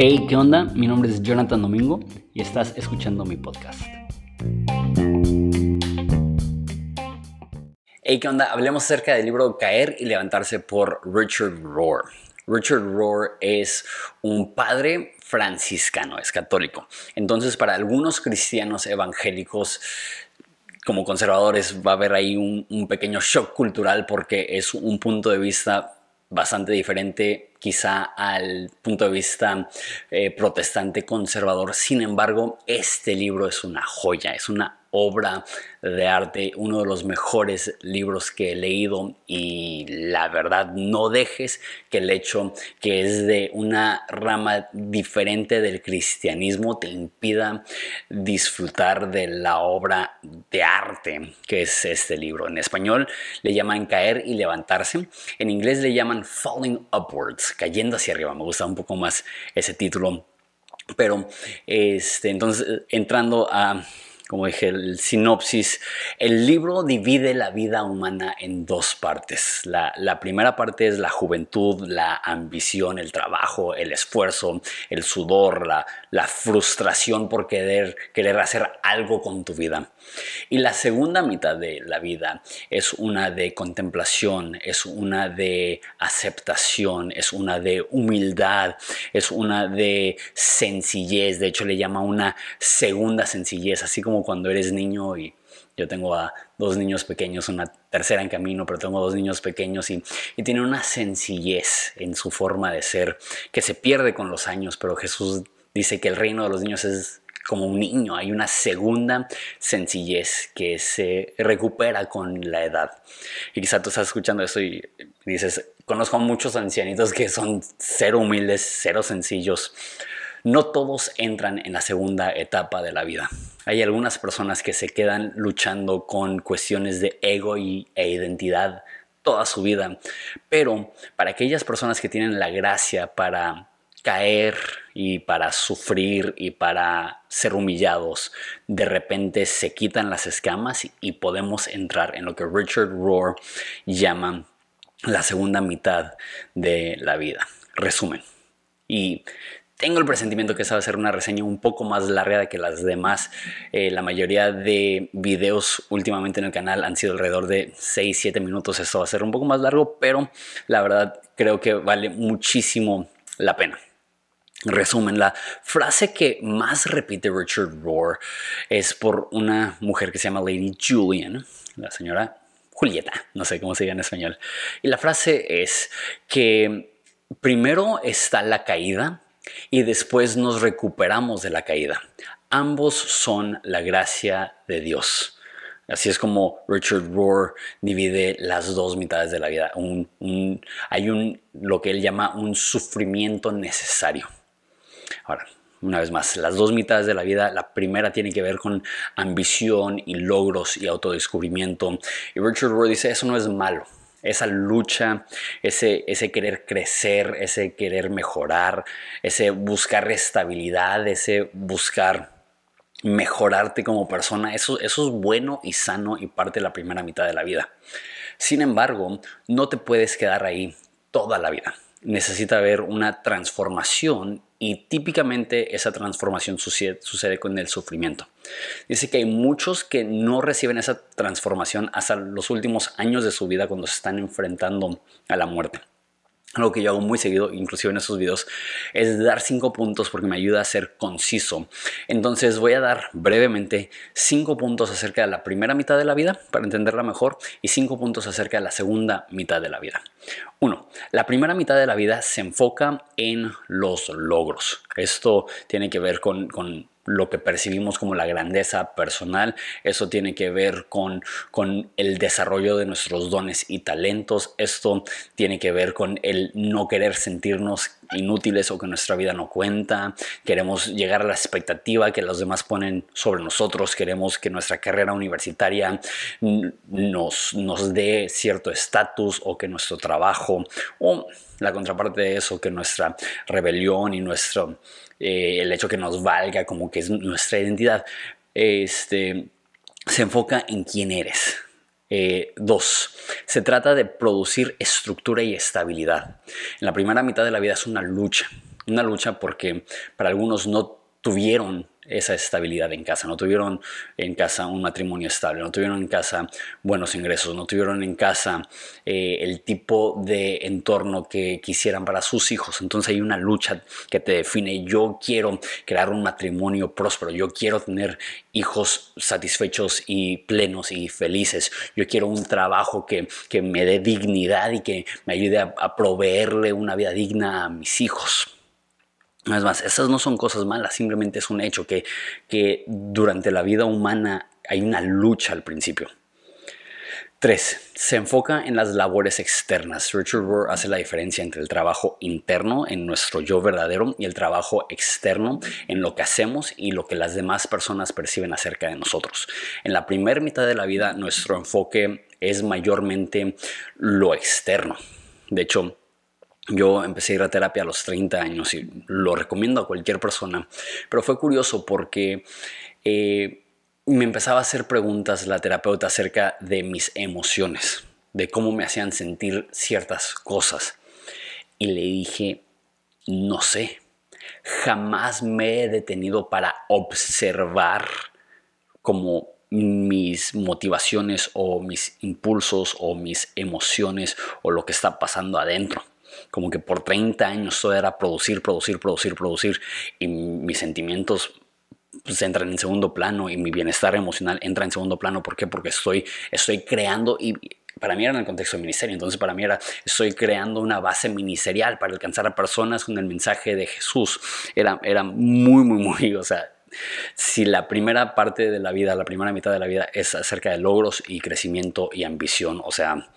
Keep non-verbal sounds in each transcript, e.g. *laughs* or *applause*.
Hey, ¿qué onda? Mi nombre es Jonathan Domingo y estás escuchando mi podcast. Hey, ¿qué onda? Hablemos acerca del libro Caer y Levantarse por Richard Rohr. Richard Rohr es un padre franciscano, es católico. Entonces, para algunos cristianos evangélicos, como conservadores, va a haber ahí un, pequeño shock cultural porque es un punto de vista bastante diferente quizá al punto de vista eh, protestante conservador. Sin embargo, este libro es una joya, es una obra de arte, uno de los mejores libros que he leído y la verdad no dejes que el hecho que es de una rama diferente del cristianismo te impida disfrutar de la obra de arte que es este libro. En español le llaman caer y levantarse, en inglés le llaman falling upwards, cayendo hacia arriba, me gusta un poco más ese título. Pero este, entonces entrando a como dije, el sinopsis, el libro divide la vida humana en dos partes. La, primera parte es la juventud, la ambición, el trabajo, el esfuerzo, el sudor, la, la frustración por querer, querer hacer algo con tu vida. Y la segunda mitad de la vida es una de contemplación, es una de aceptación, es una de humildad, es una de sencillez. De hecho, le llama una segunda sencillez, así como cuando eres niño y yo tengo a dos niños pequeños, una tercera en camino, pero tengo dos niños pequeños y, y, tiene una sencillez en su forma de ser que se pierde con los años, pero Jesús dice que el reino de los niños es como un niño, hay una segunda sencillez que se recupera con la edad. Y quizá tú estás escuchando eso y dices, conozco a muchos ancianitos que son cero humildes, cero sencillos. No todos entran en la segunda etapa de la vida. Hay algunas personas que se quedan luchando con cuestiones de ego y, e identidad toda su vida. Pero para aquellas personas que tienen la gracia para caer y para sufrir y para ser humillados, de repente se quitan las escamas y podemos entrar en lo que Richard Rohr llama la segunda mitad de la vida. Resumen. Y tengo el presentimiento que esa va a ser una reseña un poco más larga que las demás. Eh, la mayoría de videos últimamente en el canal han sido alrededor de 6-7 minutos. Esto va a ser un poco más largo, pero la verdad creo que vale muchísimo la pena. Resumen, la frase que más repite Richard Rohr es por una mujer que se llama Lady Julian, la señora Julieta, no sé cómo se diga en español. Y la frase es que primero está la caída y después nos recuperamos de la caída. Ambos son la gracia de Dios. Así es como Richard Rohr divide las dos mitades de la vida. hay un, lo que él llama un sufrimiento necesario. Ahora, una vez más, las dos mitades de la vida, la primera tiene que ver con ambición y logros y autodescubrimiento. Y Richard Rohr dice, eso no es malo. Esa lucha, ese, ese querer crecer, ese querer mejorar, ese buscar estabilidad, ese buscar mejorarte como persona, eso, eso es bueno y sano y parte de la primera mitad de la vida. Sin embargo, no te puedes quedar ahí toda la vida. Necesita haber una transformación y típicamente esa transformación sucede, con el sufrimiento. Dice que hay muchos que no reciben esa transformación hasta los últimos años de su vida cuando se están enfrentando a la muerte. Algo que yo hago muy seguido, inclusive en estos videos, es dar cinco puntos porque me ayuda a ser conciso. Entonces voy a dar brevemente cinco puntos acerca de la primera mitad de la vida para entenderla mejor y cinco puntos acerca de la segunda mitad de la vida. Uno, la primera mitad de la vida se enfoca en los logros. Esto tiene que ver con lo que percibimos como la grandeza personal. Eso tiene que ver con, con el desarrollo de nuestros dones y talentos. Esto tiene que ver con el no querer sentirnos inútiles o que nuestra vida no cuenta. Queremos llegar a la expectativa que los demás ponen sobre nosotros. Queremos que nuestra carrera universitaria nos, nos dé cierto estatus o que nuestro trabajo o la contraparte de eso, que nuestra rebelión y nuestro eh, el hecho que nos valga como que es nuestra identidad, este, se enfoca en quién eres. Eh, dos, se trata de producir estructura y estabilidad. En la primera mitad de la vida es una lucha, una lucha porque para algunos no tuvieron esa estabilidad en casa, no tuvieron en casa un matrimonio estable, no tuvieron en casa buenos ingresos, no tuvieron en casa eh, el tipo de entorno que quisieran para sus hijos. Entonces hay una lucha que te define, yo quiero crear un matrimonio próspero, yo quiero tener hijos satisfechos y plenos y felices, yo quiero un trabajo que, me dé dignidad y que me ayude a proveerle una vida digna a mis hijos. Es más, esas no son cosas malas, simplemente es un hecho que, que durante la vida humana hay una lucha al principio. 3. Se enfoca en las labores externas. Richard Rohr hace la diferencia entre el trabajo interno en nuestro yo verdadero y el trabajo externo en lo que hacemos y lo que las demás personas perciben acerca de nosotros. En la primera mitad de la vida nuestro enfoque es mayormente lo externo. De hecho, yo empecé a ir a terapia a los 30 años y lo recomiendo a cualquier persona, pero fue curioso porque eh, me empezaba a hacer preguntas la terapeuta acerca de mis emociones, de cómo me hacían sentir ciertas cosas. Y le dije, no sé, jamás me he detenido para observar como mis motivaciones o mis impulsos o mis emociones o lo que está pasando adentro como que por 30 años todo era producir, producir, producir, producir y mis sentimientos pues, entran en segundo plano y mi bienestar emocional entra en segundo plano. ¿Por qué? Porque estoy, estoy creando y para mí era en el contexto del ministerio, entonces para mí era, estoy creando una base ministerial para alcanzar a personas con el mensaje de Jesús. Era, era muy, muy, muy, o sea, si la primera parte de la vida, la primera mitad de la vida es acerca de logros y crecimiento y ambición, o sea,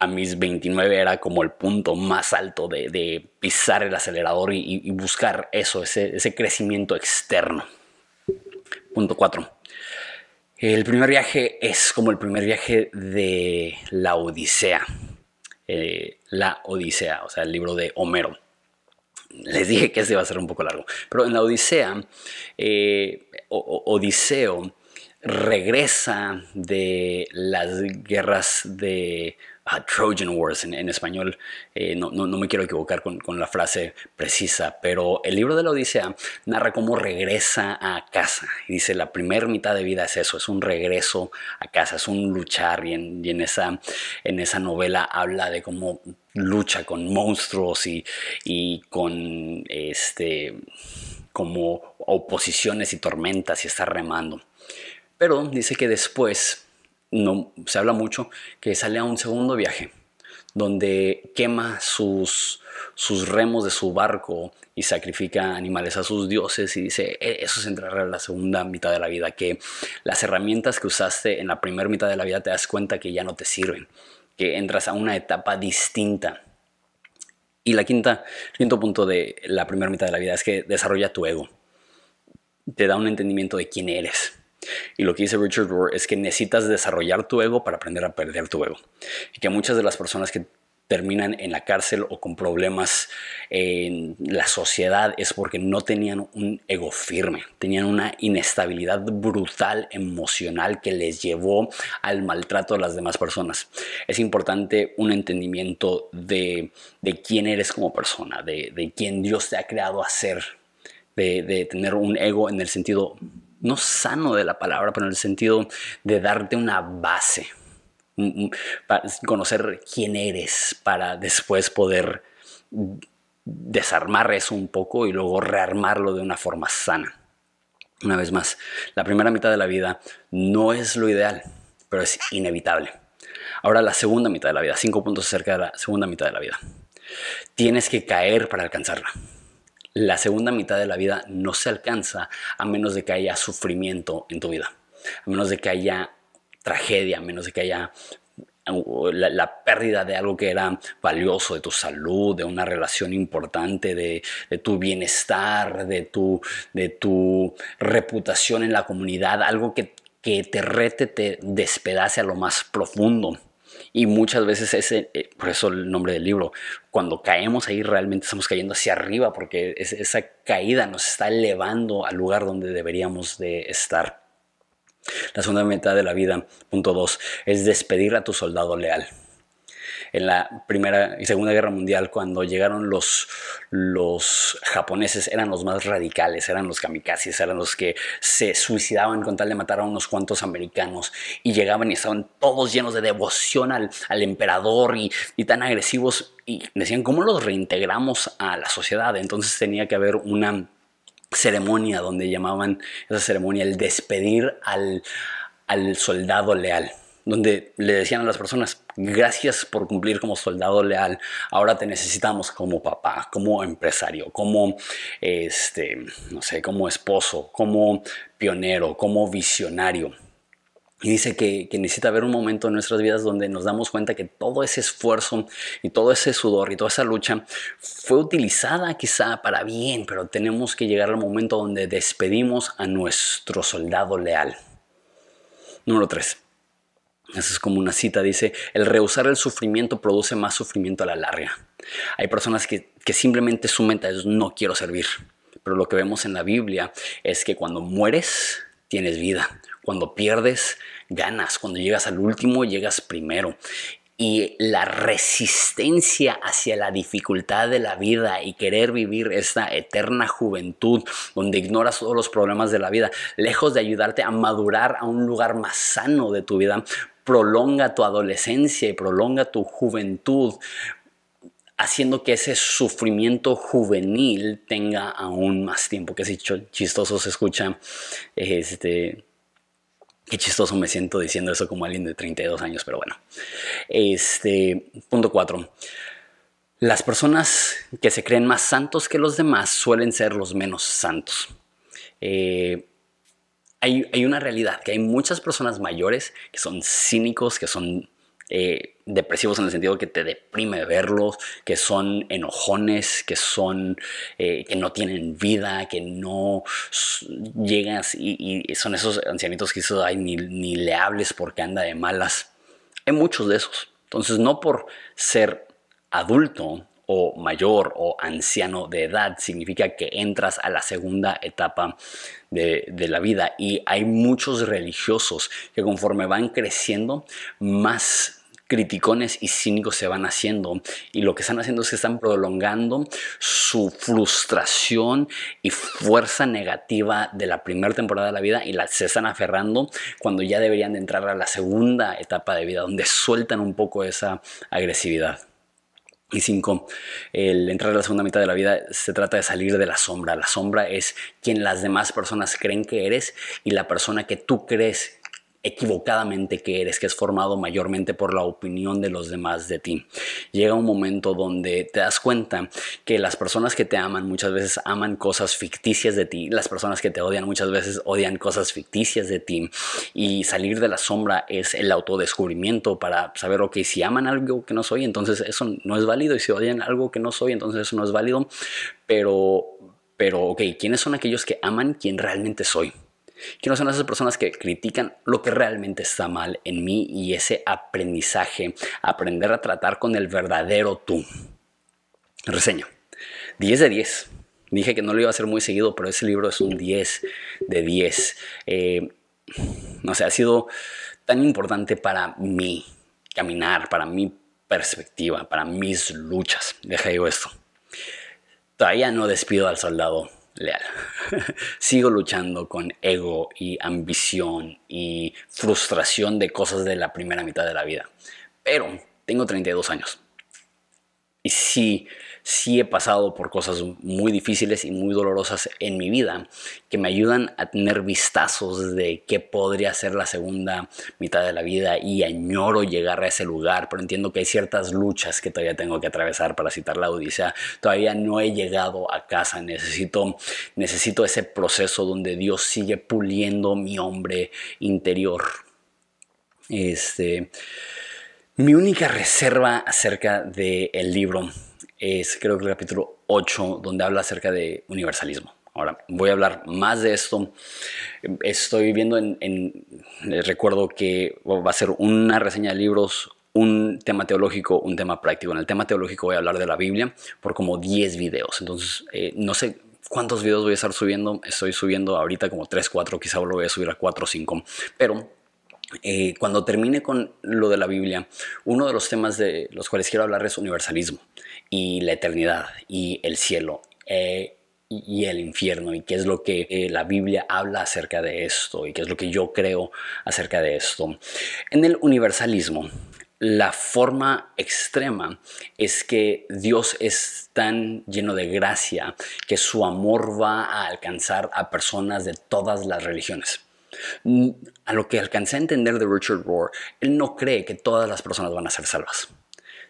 a mis 29 era como el punto más alto de, pisar el acelerador y, buscar eso, ese, crecimiento externo. Punto 4. El primer viaje es como el primer viaje de la Odisea. Eh, la Odisea, o sea, el libro de Homero. Les dije que este iba a ser un poco largo, pero en la Odisea, eh, Odiseo regresa de las guerras de Trojan Wars en, español, eh, no, me quiero equivocar con, la frase precisa, pero el libro de la Odisea narra cómo regresa a casa. Y dice, la primera mitad de vida es eso, es un regreso a casa, es un luchar. Y en, esa, en esa novela habla de cómo lucha con monstruos y, y con este, como oposiciones y tormentas y está remando. Pero dice que después no, se habla mucho que sale a un segundo viaje donde quema sus, sus remos de su barco y sacrifica animales a sus dioses y dice, e, eso es entrar a la segunda mitad de la vida, que las herramientas que usaste en la primera mitad de la vida te das cuenta que ya no te sirven, que entras a una etapa distinta. Y la quinta, el quinto punto de la primera mitad de la vida es que desarrolla tu ego, te da un entendimiento de quién eres y lo que dice Richard Rohr es que necesitas desarrollar tu ego para aprender a perder tu ego. Y que muchas de las personas que terminan en la cárcel o con problemas en la sociedad es porque no tenían un ego firme, tenían una inestabilidad brutal emocional que les llevó al maltrato de las demás personas. Es importante un entendimiento de, quién eres como persona, de, quién Dios te ha creado a ser, de, de tener un ego en el sentido no sano de la palabra, pero en el sentido de darte una base, para conocer quién eres para después poder desarmar eso un poco y luego rearmarlo de una forma sana. Una vez más, la primera mitad de la vida no es lo ideal, pero es inevitable. Ahora la segunda mitad de la vida, cinco puntos acerca de la segunda mitad de la vida. Tienes que caer para alcanzarla la segunda mitad de la vida no se alcanza a menos de que haya sufrimiento en tu vida, a menos de que haya tragedia, a menos de que haya uh, la, pérdida de algo que era valioso, de tu salud, de una relación importante, de, tu bienestar, de tu, reputación en la comunidad, algo que, que te rete, te despedace a lo más profundo. Y muchas veces ese, eh, por eso el nombre del libro, cuando caemos ahí realmente estamos cayendo hacia arriba porque esa caída nos está elevando al lugar donde deberíamos de estar. La segunda mitad de la vida, punto dos, es despedir a tu soldado leal en la Primera y Segunda Guerra Mundial, cuando llegaron los, los japoneses, eran los más radicales, eran los kamikazes, eran los que se suicidaban con tal de matar a unos cuantos americanos y llegaban y estaban todos llenos de devoción al, al emperador y, y tan agresivos y decían, ¿cómo los reintegramos a la sociedad? Entonces tenía que haber una ceremonia donde llamaban esa ceremonia el despedir al, al soldado leal donde le decían a las personas, gracias por cumplir como soldado leal, ahora te necesitamos como papá, como empresario, como, este, no sé, como esposo, como pionero, como visionario. Y dice que, que, necesita haber un momento en nuestras vidas donde nos damos cuenta que todo ese esfuerzo y todo ese sudor y toda esa lucha fue utilizada quizá para bien, pero tenemos que llegar al momento donde despedimos a nuestro soldado leal. Número 3 esa es como una cita, dice, el rehusar el sufrimiento produce más sufrimiento a la larga. Hay personas que, que simplemente su mente es no quiero servir. Pero lo que vemos en la Biblia es que cuando mueres, tienes vida. Cuando pierdes, ganas. Cuando llegas al último, llegas primero y la resistencia hacia la dificultad de la vida y querer vivir esta eterna juventud donde ignoras todos los problemas de la vida, lejos de ayudarte a madurar a un lugar más sano de tu vida, prolonga tu adolescencia y prolonga tu juventud haciendo que ese sufrimiento juvenil tenga aún más tiempo, que si chistoso se escucha, este, Qué chistoso me siento diciendo eso como alguien de 32 años, pero bueno. Este, punto 4. Las personas que se creen más santos que los demás suelen ser los menos santos. Eh, hay, una realidad, que hay muchas personas mayores que son cínicos, que son eh, depresivos en el sentido que te deprime verlos, que son enojones, que son eh, que no tienen vida, que no llegas y, son esos ancianitos que ni, ni le hables porque anda de malas. Hay muchos de esos. Entonces, no por ser adulto o mayor o anciano de edad significa que entras a la segunda etapa de, la vida y hay muchos religiosos que conforme van creciendo más criticones y cínicos se van haciendo y lo que están haciendo es que están prolongando su frustración y fuerza negativa de la primera temporada de la vida y la, se están aferrando cuando ya deberían de entrar a la segunda etapa de vida donde sueltan un poco esa agresividad. Y cinco, el entrar a la segunda mitad de la vida se trata de salir de la sombra. La sombra es quien las demás personas creen que eres y la persona que tú crees equivocadamente que eres, que es formado mayormente por la opinión de los demás de ti. Llega un momento donde te das cuenta que las personas que te aman muchas veces aman cosas ficticias de ti, las personas que te odian muchas veces odian cosas ficticias de ti y salir de la sombra es el autodescubrimiento para saber, ok, si aman algo que no soy, entonces eso no es válido y si odian algo que no soy, entonces eso no es válido, pero, pero, ok, ¿quiénes son aquellos que aman quien realmente soy? ¿Quiénes son esas personas que critican lo que realmente está mal en mí y ese aprendizaje, aprender a tratar con el verdadero tú? Reseño. 10 de 10. Dije que no lo iba a hacer muy seguido, pero ese libro es un 10 de 10. Eh, no sé, ha sido tan importante para mí caminar, para mi perspectiva, para mis luchas. Deja yo esto. Todavía no despido al soldado leal. *laughs* Sigo luchando con ego y ambición y frustración de cosas de la primera mitad de la vida. Pero tengo 32 años. Y sí, sí he pasado por cosas muy difíciles y muy dolorosas en mi vida que me ayudan a tener vistazos de qué podría ser la segunda mitad de la vida y añoro llegar a ese lugar, pero entiendo que hay ciertas luchas que todavía tengo que atravesar para citar la Odisea. Todavía no he llegado a casa, necesito, necesito ese proceso donde Dios sigue puliendo mi hombre interior. Este mi única reserva acerca del libro es creo que el capítulo 8, donde habla acerca de universalismo. Ahora, voy a hablar más de esto. Estoy viendo en, recuerdo que va a ser una reseña de libros, un tema teológico, un tema práctico. En el tema teológico voy a hablar de la Biblia por como 10 videos. Entonces, eh, no sé cuántos videos voy a estar subiendo. Estoy subiendo ahorita como 3, 4, quizá lo voy a subir a 4 o 5. Pero eh, cuando termine con lo de la Biblia, uno de los temas de los cuales quiero hablar es universalismo y la eternidad y el cielo. Eh, y el infierno y qué es lo que eh, la Biblia habla acerca de esto y qué es lo que yo creo acerca de esto. En el universalismo, la forma extrema es que Dios es tan lleno de gracia que su amor va a alcanzar a personas de todas las religiones. Mm, a lo que alcancé a entender de Richard Rohr, él no cree que todas las personas van a ser salvas.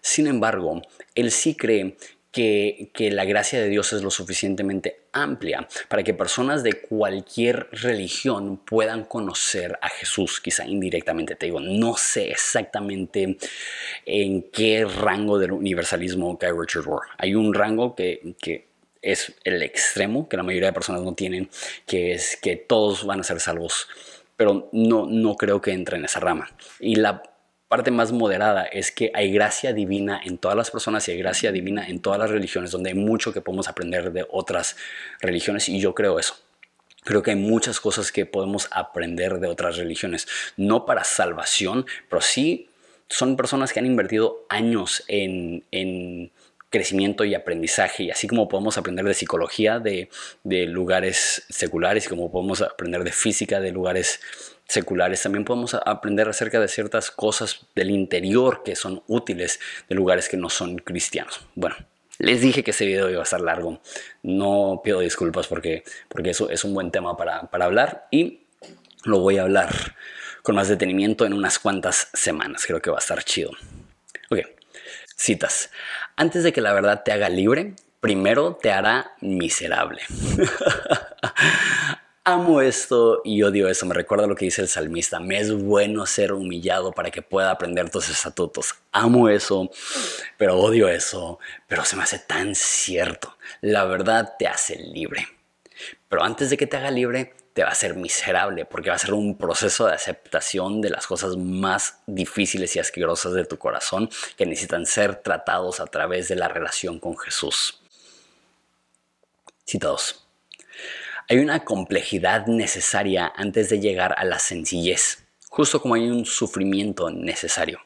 Sin embargo, él sí cree que, la gracia de Dios es lo suficientemente amplia para que personas de cualquier religión puedan conocer a Jesús, quizá indirectamente. Te digo, no sé exactamente en qué rango del universalismo cae Richard Rohr. Hay un rango que, que es el extremo, que la mayoría de personas no tienen, que es que todos van a ser salvos pero no, no creo que entre en esa rama. Y la parte más moderada es que hay gracia divina en todas las personas y hay gracia divina en todas las religiones, donde hay mucho que podemos aprender de otras religiones y yo creo eso. Creo que hay muchas cosas que podemos aprender de otras religiones, no para salvación, pero sí son personas que han invertido años en, en crecimiento y aprendizaje, y así como podemos aprender de psicología de, de lugares seculares y como podemos aprender de física de lugares seculares, también podemos aprender acerca de ciertas cosas del interior que son útiles de lugares que no son cristianos. Bueno, les dije que ese video iba a estar largo. No pido disculpas porque, porque eso es un buen tema para, para hablar y lo voy a hablar con más detenimiento en unas cuantas semanas. Creo que va a estar chido. Ok, citas. Antes de que la verdad te haga libre, primero te hará miserable. *laughs* Amo esto y odio eso. Me recuerda lo que dice el salmista. Me es bueno ser humillado para que pueda aprender tus estatutos. Amo eso, pero odio eso. Pero se me hace tan cierto. La verdad te hace libre. Pero antes de que te haga libre, te va a hacer miserable porque va a ser un proceso de aceptación de las cosas más difíciles y asquerosas de tu corazón que necesitan ser tratados a través de la relación con Jesús. Citados. Hay una complejidad necesaria antes de llegar a la sencillez, justo como hay un sufrimiento necesario.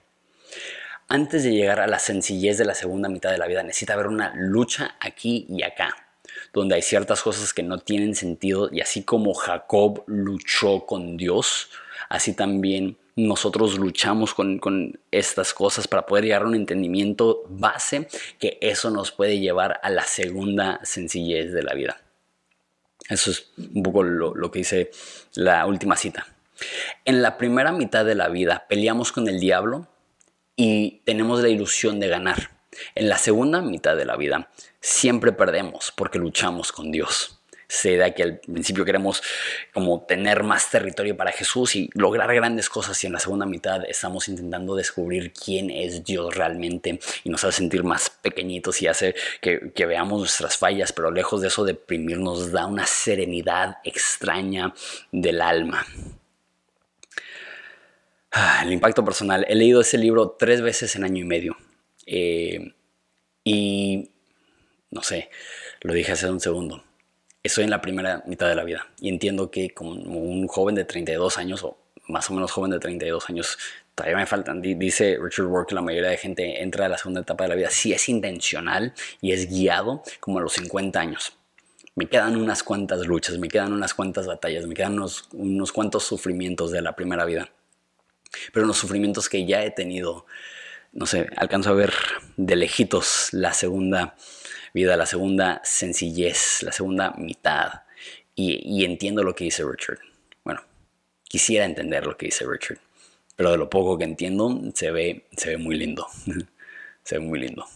Antes de llegar a la sencillez de la segunda mitad de la vida necesita haber una lucha aquí y acá, donde hay ciertas cosas que no tienen sentido y así como Jacob luchó con Dios, así también nosotros luchamos con, estas cosas para poder llegar a un entendimiento base que eso nos puede llevar a la segunda sencillez de la vida. Eso es un poco lo, que dice la última cita. En la primera mitad de la vida peleamos con el diablo y tenemos la ilusión de ganar. En la segunda mitad de la vida siempre perdemos porque luchamos con Dios se da que al principio queremos como tener más territorio para Jesús y lograr grandes cosas y en la segunda mitad estamos intentando descubrir quién es Dios realmente y nos hace sentir más pequeñitos y hace que, que veamos nuestras fallas, pero lejos de eso deprimirnos da una serenidad extraña del alma. Ah, el impacto personal. He leído ese libro tres veces en año y medio. Eh, y no sé, lo dije hace un segundo estoy en la primera mitad de la vida y entiendo que como un joven de 32 años o más o menos joven de 32 años, todavía me faltan. Dice Richard que la mayoría de gente entra a la segunda etapa de la vida si es intencional y es guiado como a los 50 años. Me quedan unas cuantas luchas, me quedan unas cuantas batallas, me quedan unos, unos cuantos sufrimientos de la primera vida. Pero los sufrimientos que ya he tenido, no sé, alcanzo a ver de lejitos la segunda vida, la segunda sencillez, la segunda mitad. Y, entiendo lo que dice Richard. Bueno, quisiera entender lo que dice Richard, pero de lo poco que entiendo se ve, se ve muy lindo. *laughs* se ve muy lindo.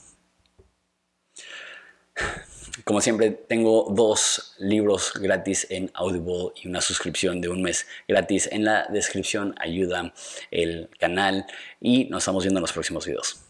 Como siempre, tengo dos libros gratis en Audible y una suscripción de un mes gratis. En la descripción ayuda el canal y nos estamos viendo en los próximos videos.